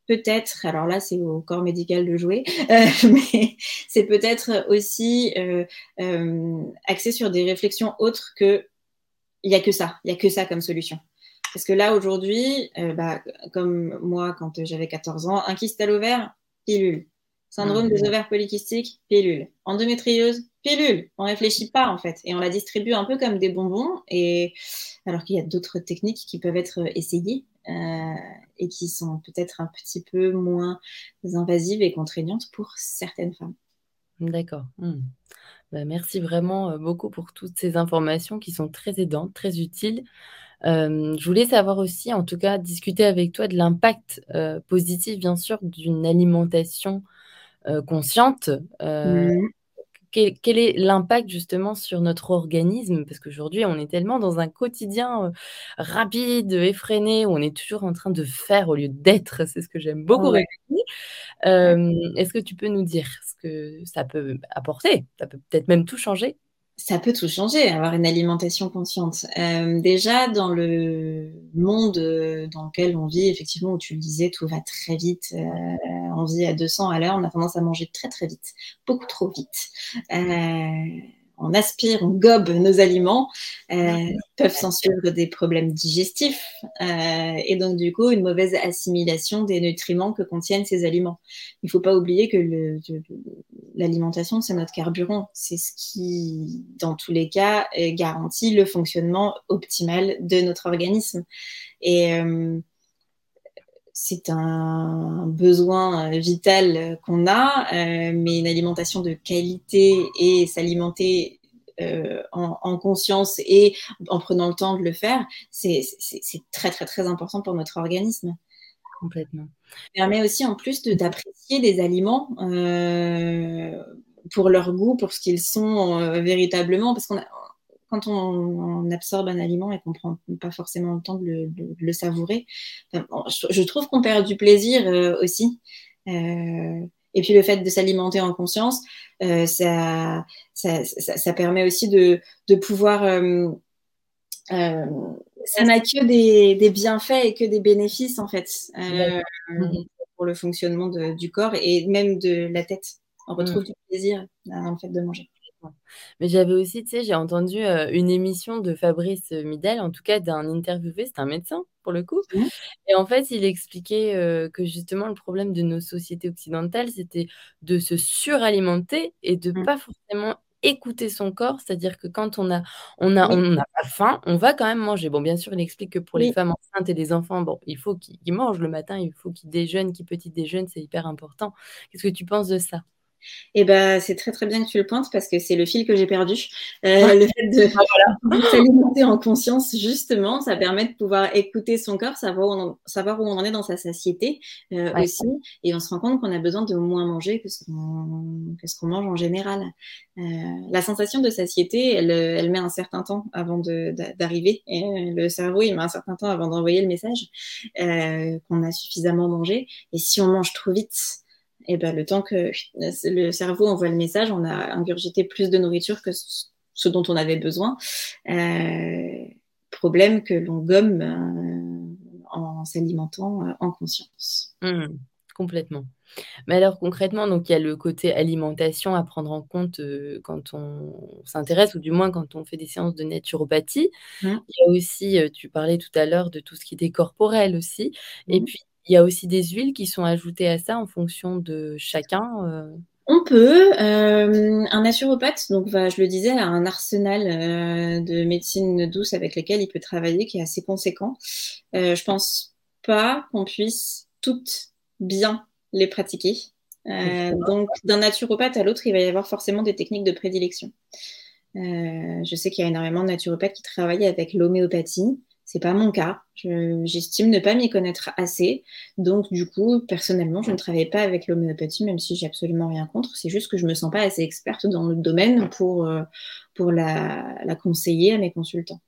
peut-être, alors là c'est au corps médical de jouer, <laughs> mais c'est peut-être aussi axé sur des réflexions autres que il n'y a que ça, il n'y a que ça comme solution. Parce que là aujourd'hui, bah, comme moi quand j'avais 14 ans, un kyste à l'ovaire, pilule. Syndrome des ovaires polykystiques, pilule. Endométriose, pilule. On réfléchit pas en fait et on la distribue un peu comme des bonbons et alors qu'il y a d'autres techniques qui peuvent être essayées euh, et qui sont peut-être un petit peu moins invasives et contraignantes pour certaines femmes. D'accord. Hmm. Bah, merci vraiment euh, beaucoup pour toutes ces informations qui sont très aidantes, très utiles. Euh, je voulais savoir aussi, en tout cas, discuter avec toi de l'impact positif, bien sûr, d'une alimentation consciente. Mmh. quel, est l'impact justement sur notre organisme? Parce qu'aujourd'hui, on est tellement dans un quotidien rapide, effréné, où on est toujours en train de faire au lieu d'être. C'est ce que j'aime beaucoup Est-ce que tu peux nous dire ce que ça peut apporter? Ça peut peut-être même tout changer ça peut tout changer, avoir une alimentation consciente. Euh, déjà, dans le monde euh, dans lequel on vit, effectivement, où tu le disais, tout va très vite. Euh, on vit à 200 à l'heure, on a tendance à manger très très vite, beaucoup trop vite. Euh, on aspire, on gobe nos aliments, euh, peuvent s'en suivre des problèmes digestifs euh, et donc du coup une mauvaise assimilation des nutriments que contiennent ces aliments. Il ne faut pas oublier que l'alimentation c'est notre carburant, c'est ce qui dans tous les cas garantit le fonctionnement optimal de notre organisme. Et euh, c'est un besoin vital qu'on a, euh, mais une alimentation de qualité et s'alimenter euh, en, conscience et en prenant le temps de le faire, c'est très très très important pour notre organisme. Complètement. Ça permet aussi en plus d'apprécier des aliments euh, pour leur goût, pour ce qu'ils sont véritablement, parce qu'on a quand on, absorbe un aliment et qu'on prend pas forcément le temps de le, savourer, je, trouve qu'on perd du plaisir euh, aussi. Euh, et puis le fait de s'alimenter en conscience, euh, ça, ça, permet aussi de, pouvoir... ça n'a que des, bienfaits et que des bénéfices en fait pour le fonctionnement du corps et même de la tête. On retrouve mmh. du plaisir dans le fait de manger. Mais j'avais aussi, tu sais, j'ai entendu une émission de Fabrice Midel, en tout cas d'un interviewé, c'est un médecin pour le coup. Mmh. Et en fait, il expliquait que justement le problème de nos sociétés occidentales, c'était de se suralimenter et de ne mmh. pas forcément écouter son corps, c'est-à-dire que quand on a on a on n'a pas faim, on va quand même manger. Bon, bien sûr, il explique que pour les femmes enceintes et les enfants, bon, il faut qu'ils mangent le matin, il faut qu'ils déjeunent, qu'ils petit déjeunent, c'est hyper important. Qu'est-ce que tu penses de ça? Et eh ben, c'est très très bien que tu le pointes parce que c'est le fil que j'ai perdu. Euh, le fait de ah, <laughs> s'alimenter en conscience, justement, ça permet de pouvoir écouter son corps, savoir où on, savoir où on en est dans sa satiété euh, aussi. Et on se rend compte qu'on a besoin de moins manger que ce qu'on mange en général. Euh, la sensation de satiété, elle, elle met un certain temps avant d'arriver. Et le cerveau, il met un certain temps avant d'envoyer le message qu'on a suffisamment mangé. Et si on mange trop vite, et ben, le temps que le cerveau envoie le message, on a ingurgité plus de nourriture que ce dont on avait besoin. Euh, problème que l'on gomme euh, en s'alimentant euh, en conscience. Mmh, Complètement. Mais alors concrètement, donc il y a le côté alimentation à prendre en compte, quand on s'intéresse ou du moins quand on fait des séances de naturopathie. Mmh. Il y a aussi, tu parlais tout à l'heure de tout ce qui était corporel aussi et Mmh. puis il y a aussi des huiles qui sont ajoutées à ça en fonction de chacun, heu? On peut, hem, un naturopathe, donc va je le disais, a un arsenal, heu, de médecine douce avec lesquelles il peut travailler qui est assez conséquent. Heu, je pense pas qu'on puisse toutes bien les pratiquer. Heu, donc d'un naturopathe à l'autre, il va y avoir forcément des techniques de prédilection. Je sais qu'il y a énormément de naturopathes qui travaillent avec l'homéopathie. C'est pas mon cas. Je j'estime ne pas m'y connaître assez. Donc du coup, personnellement, je ne travaille pas avec l'homéopathie, même si j'ai absolument rien contre. C'est juste que je me sens pas assez experte dans le domaine pour, heu, pour la conseiller à mes consultants.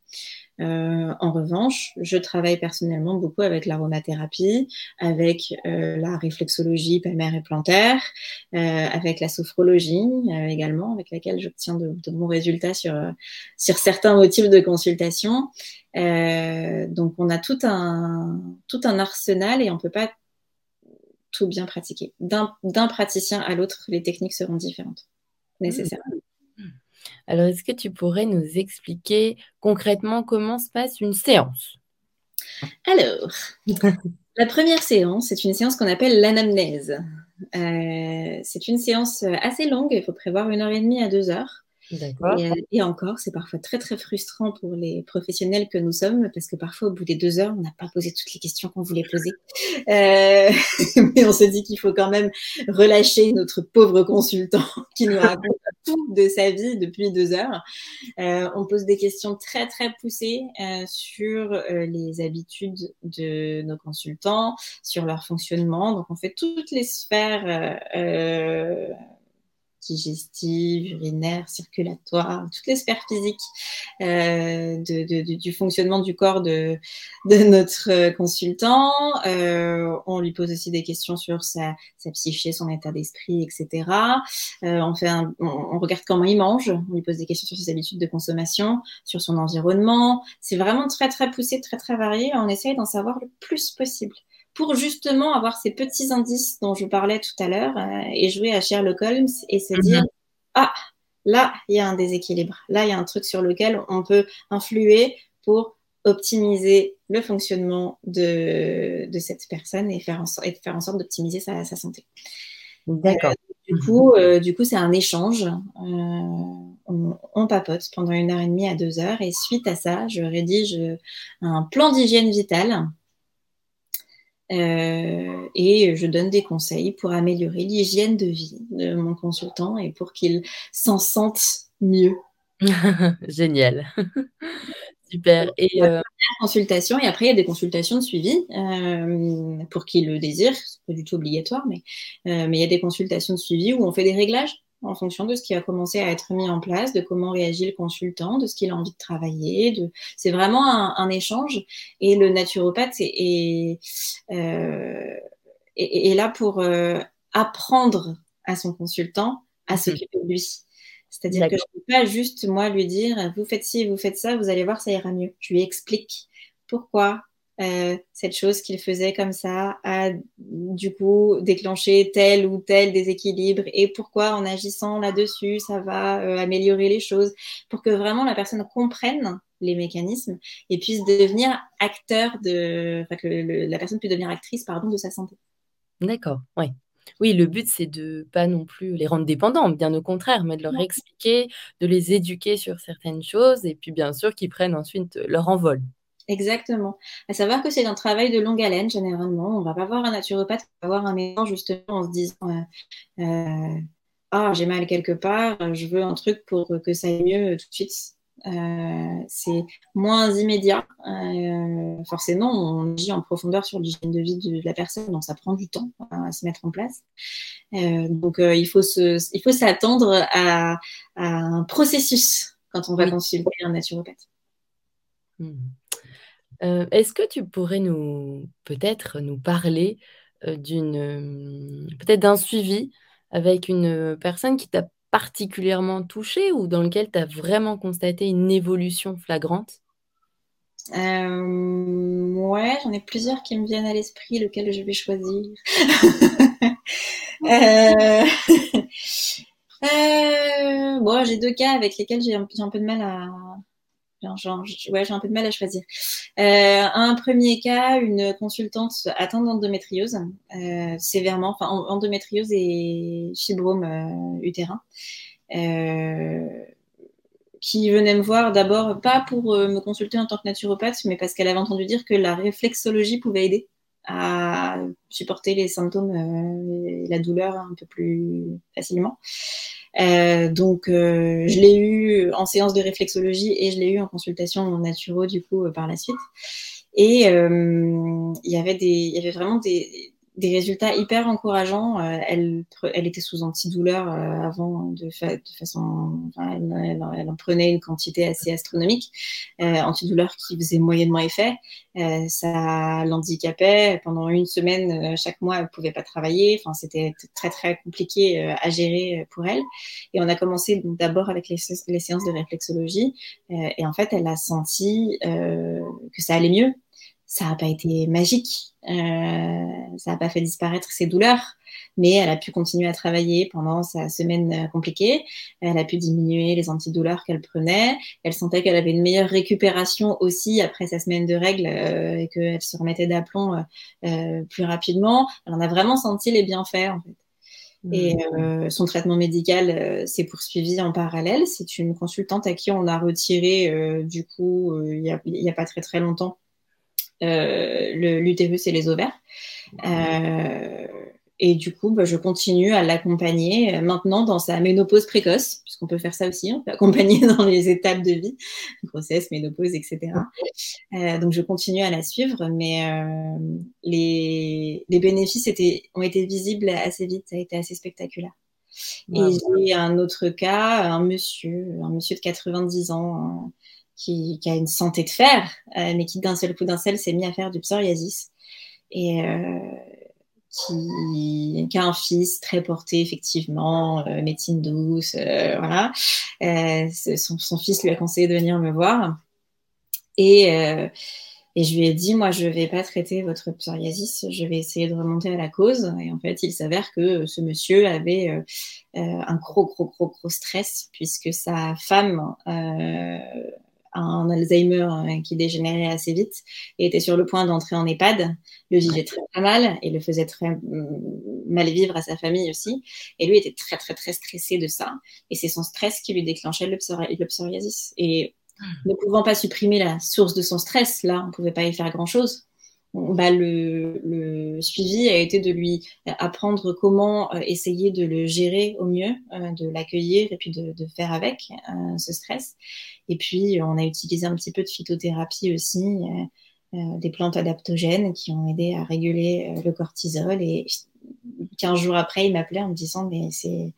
Heu, en revanche, je travaille personnellement beaucoup avec l'aromathérapie, avec, heu, la réflexologie palmaire et plantaire, heu, avec la sophrologie, heu, également, avec laquelle j'obtiens de de bons résultats sur, heu, sur certains motifs de consultation. Heu, donc on a tout un tout un arsenal et on peut pas tout bien pratiquer. D'un d'un praticien à l'autre, les techniques seront différentes, Mmh. nécessairement. Alors est-ce que tu pourrais nous expliquer concrètement comment se passe une séance? Alors, la 1re séance, c'est une séance qu'on appelle l'anamnèse. Heu, c'est une séance, heu, assez longue, il faut prévoir 1 heure et demie à 2 heures. Et heu et encore, c'est parfois très, très frustrant pour les professionnels que nous sommes parce que parfois, au bout des 2 heures, on n'a pas posé toutes les questions qu'on voulait poser. Heu, <laughs> mais on se dit qu'il faut quand même relâcher notre pauvre consultant <laughs> qui nous raconte tout de sa vie depuis 2 heures. Heu, on pose des questions très, très poussées, heu, sur, heu, les habitudes de nos consultants, sur leur fonctionnement. Donc on fait toutes les sphères, digestives, urinaires, circulatoires, toutes les sphères physiques, de du fonctionnement du corps de de notre consultant. Heu, on lui pose aussi des questions sur sa sa psyché, son état d'esprit et cetera. Heu, on fait un on on regarde comment il mange, on lui pose des questions sur ses habitudes de consommation, sur son environnement. C'est vraiment très, très poussé, très, très varié. On essaye d'en savoir le plus possible pour justement avoir ces petits indices dont je parlais tout à l'heure, heu et jouer à Sherlock Holmes et se dire: mh. «Ah, là, il y a un déséquilibre. Là, il y a un truc sur lequel on peut influer pour optimiser le fonctionnement de de cette personne et faire en sor et faire en sorte d'optimiser sa sa santé». D'accord. du coup, heu, du coup, c'est un échange. On on papote pendant 1 heure et demie à 2 heures et suite à ça, je rédige, un plan d'hygiène vitale heu et je donne des conseils pour améliorer l'hygiène de vie de mon consultant et pour qu'il s'en sente mieux. <laughs> Génial. <laughs> Super et La 1re consultation et après il y a des consultations de suivi, hem, pour qui le désire. C'est pas du tout obligatoire, mais mais il y a des consultations de suivi où on fait des réglages en fonction de ce qui a commencé à être mis en place, de comment réagit le consultant, de ce qu'il a envie de travailler, de c'est vraiment un un échange et le naturopathe est est, heu, est est là pour, heu, apprendre à son consultant à Mmh mh. s'occuper de lui. C'est-à-dire que je D'accord. peux pas juste moi lui dire: «Vous faites ci, vous faites ça, vous allez voir, ça ira mieux». Je lui explique pourquoi, heu, cette chose qu'il faisait comme ça a du coup déclenché tel ou tel déséquilibre et pourquoi en agissant là-dessus, ça va, heu, améliorer les choses? Pour que vraiment la personne comprenne les mécanismes et puisse devenir acteur de enfin que le la personne puisse devenir actrice, pardon, de sa santé. D'accord, ouais. Oui, le but, c'est de pas non plus les rendre dépendants, bien au contraire, mais de leur expliquer, de les éduquer sur certaines choses et puis bien sûr qu'ils prennent ensuite leur envol. Exactement. À savoir que c'est un travail de longue haleine généralement. On va pas voir un naturopathe qui va voir un médecin justement en se disant, heu heu: «Ah, j'ai mal quelque part, je veux un truc pour que ça aille mieux tout de suite». C'est moins immédiat. Forcément, on agit en profondeur sur l'hygiène de vie de la personne, donc ça prend du temps à se mettre en place. Donc il faut se il faut s'attendre à à un processus quand on va Oui. consulter un naturopathe. Mmh Heu, est-ce que tu pourrais nous peut-être nous parler, heu, d'une, hem, peut-être d'un suivi avec une personne qui t'a particulièrement touchée ou dans lequel tu as vraiment constaté une évolution flagrante? euh, Ouais, j'en ai plusieurs qui me viennent à l'esprit, lequel je vais choisir. <laughs> euh... <laughs> euh... Bon, j'ai deux cas avec lesquels j'ai un, un, peu de mal à. J'ai un peu de mal à choisir. Euh, un premier cas, une consultante atteinte d'endométriose, euh, sévèrement, enfin endométriose et fibrome euh, utérin. Qui venait me voir d'abord pas pour me consulter en tant que naturopathe, mais parce qu'elle avait entendu dire que la réflexologie pouvait aider à supporter les symptômes et la douleur un peu plus facilement. Euh, donc, euh, je l'ai eu en séance de réflexologie et je l'ai eu en consultation naturo du coup euh, par la suite. Et il y avait des, il y avait vraiment des, des résultats hyper encourageants. Euh, elle, elle était sous antidouleur euh, avant de, fa de façon, enfin, elle, en prenait une quantité assez astronomique, euh, antidouleur qui faisait moyennement effet. Euh, ça l'handicapait pendant une semaine chaque mois. Elle pouvait pas travailler. Enfin, c'était très très compliqué à gérer pour elle. Et on a commencé d'abord avec les, les, séances de réflexologie. et en fait, elle a senti que ça allait mieux ça n'a pas été magique, euh, ça n'a pas fait disparaître ses douleurs, mais elle a pu continuer à travailler pendant sa semaine euh, compliquée. Elle a pu diminuer les antidouleurs qu'elle prenait. Elle sentait qu'elle avait une meilleure récupération aussi après sa semaine de règles euh, et qu'elle se remettait d'aplomb euh, plus rapidement. Elle en a vraiment senti les bienfaits en fait. Et mmh. euh, son traitement médical euh, s'est poursuivi en parallèle. C'est une consultante à qui on a retiré, euh, du coup, il n'y a, a, pas très très longtemps, euh, l'utérus et les ovaires. Euh, et du coup, bah, je continue à l'accompagner euh, maintenant dans sa ménopause précoce, puisqu'on peut faire ça aussi, on peut accompagner <laughs> dans les étapes de vie, grossesse, ménopause, etc. Donc je continue à la suivre, mais les, les, bénéfices étaient, ont été visibles assez vite, ça a été assez spectaculaire. Et j'ai un autre cas, un monsieur, un monsieur de 90 ans, qui, qui, a une santé de fer, euh, mais qui d'un seul coup d'un seul s'est mis à faire du psoriasis et euh, qui, qui, a un fils très porté effectivement, euh, médecine douce, euh, voilà. Son, son, fils lui a conseillé de venir me voir et et je lui ai dit, moi, je vais pas traiter votre psoriasis, je vais essayer de remonter à la cause. Et en fait, il s'avère que ce monsieur avait euh, un gros, gros, gros, gros stress puisque sa femme euh, un Alzheimer hein, qui dégénérait assez vite et était sur le point d'entrer en EHPAD, le vivait très, très mal et le faisait très mm, mal vivre à sa famille aussi. Et lui était très très très stressé de ça. Et c'est son stress qui lui déclenchait le, psori le psoriasis. Et ne pouvant pas supprimer la source de son stress, là, on pouvait pas y faire grand chose bah, le, le, suivi a été de lui apprendre comment euh, essayer de le gérer au mieux, euh, de l'accueillir et puis de, de faire avec euh, ce stress. Et puis, on a utilisé un petit peu de phytothérapie aussi, des plantes adaptogènes qui ont aidé à réguler le cortisol. Et 15 jours après, il m'appelait en me disant, mais c'est,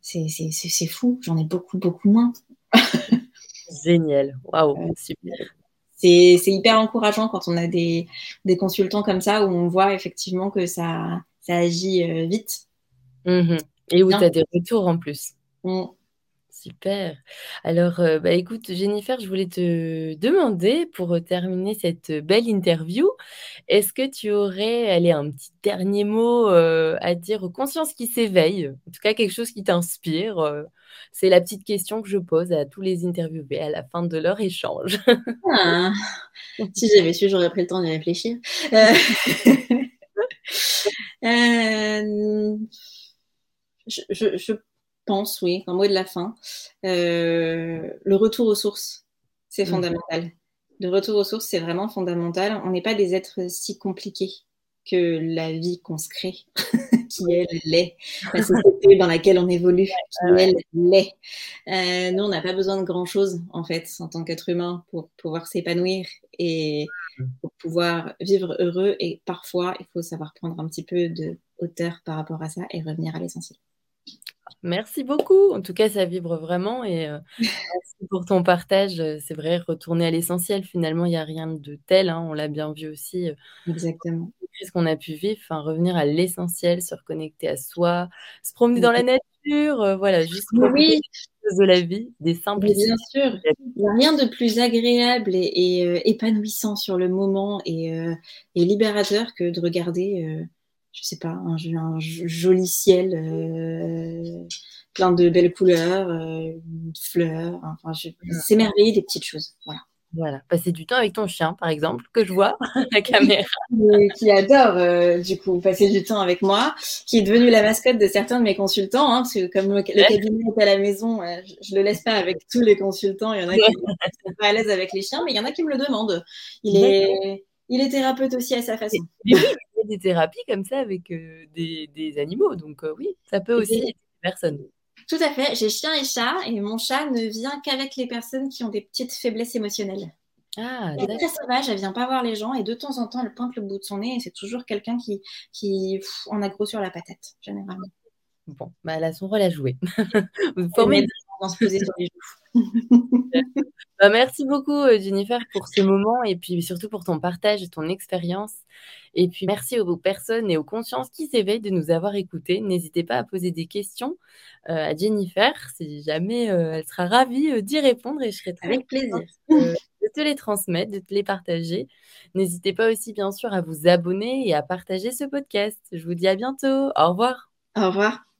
c'est fou, j'en ai beaucoup, beaucoup moins. Génial, waouh, super c'est hyper encourageant quand on a des, des, consultants comme ça où on voit effectivement que ça, ça agit euh, vite. Mmh Et où tu as des retours en plus. Mmh. Super. Alors, euh, bah, écoute, Jennifer, je voulais te demander, pour terminer cette belle interview, est-ce que tu aurais allez, un petit dernier mot euh, à dire aux consciences qui s'éveillent En tout cas, quelque chose qui t'inspire euh, C'est la petite question que je pose à tous les interviewés à la fin de leur échange. ah, <laughs> si j'avais su, j'aurais pris le temps d'y réfléchir. Euh, <laughs> je, je, je pense, oui, un mot de la fin. Euh, le retour aux sources, c'est mmh. fondamental. Le retour aux sources, c'est vraiment fondamental. On n'est pas des êtres si compliqués que la vie qu'on se crée, <laughs> qui elle l'est, la société dans laquelle on évolue, qui elle l'est. Euh, nous, on n'a pas besoin de grand chose en fait en tant qu'être humain pour pouvoir s'épanouir et pour pouvoir vivre heureux. Et parfois, il faut savoir prendre un petit peu de hauteur par rapport à ça et revenir à l'essentiel. Merci beaucoup. En tout cas, ça vibre vraiment et euh, <laughs> merci pour ton partage. C'est vrai, retourner à l'essentiel, finalement, il n'y a rien de tel. Hein, on l'a bien vu aussi. Euh, Exactement. Ce qu'on a pu vivre, enfin, revenir à l'essentiel, se reconnecter à soi, se promener dans la nature, voilà, juste oui. de la vie, des simples. Bien sûr, il n'y a rien de plus agréable et, épanouissant sur le moment et, libérateur que de regarder, je sais pas, un, joli ciel plein de belles couleurs, fleurs, enfin, s'émerveiller des petites choses, voilà. Voilà, passer du temps avec ton chien, par exemple, que je vois <laughs> la caméra. qui adore, euh, du coup, passer du temps avec moi, qui est devenu la mascotte de certains de mes consultants, hein, parce que comme le, cabinet est à la maison, euh, je, ne le laisse pas avec tous les consultants. Il y en a qui sont pas à l'aise avec les chiens, mais il y en a qui me le demandent. Il est, il est thérapeute aussi à sa façon. il y a des thérapies comme ça avec euh, des, des, animaux, donc oui, ça peut aussi aider les personnes. Tout à fait. J'ai chien et chat et mon chat ne vient qu'avec les personnes qui ont des petites faiblesses émotionnelles. Ah, elle est très sauvage, elle vient pas voir les gens et de temps en temps elle pointe le bout de son nez et c'est toujours quelqu'un qui, qui en a gros sur la patate, généralement. Bon, bah, elle a son rôle à jouer. <laughs> Vous formez se poser sur les joues. <laughs> bah, merci beaucoup euh, Jennifer pour ce moment et puis surtout pour ton partage et ton expérience. Et puis merci aux personnes et aux consciences qui s'éveillent de nous avoir écoutés. N'hésitez pas à poser des questions euh, à Jennifer. Si jamais euh, elle sera ravie euh, d'y répondre et je serai très avec plaisir de te les transmettre, de te les partager. N'hésitez pas aussi bien sûr à vous abonner et à partager ce podcast. Je vous dis à bientôt. Au revoir. Au revoir.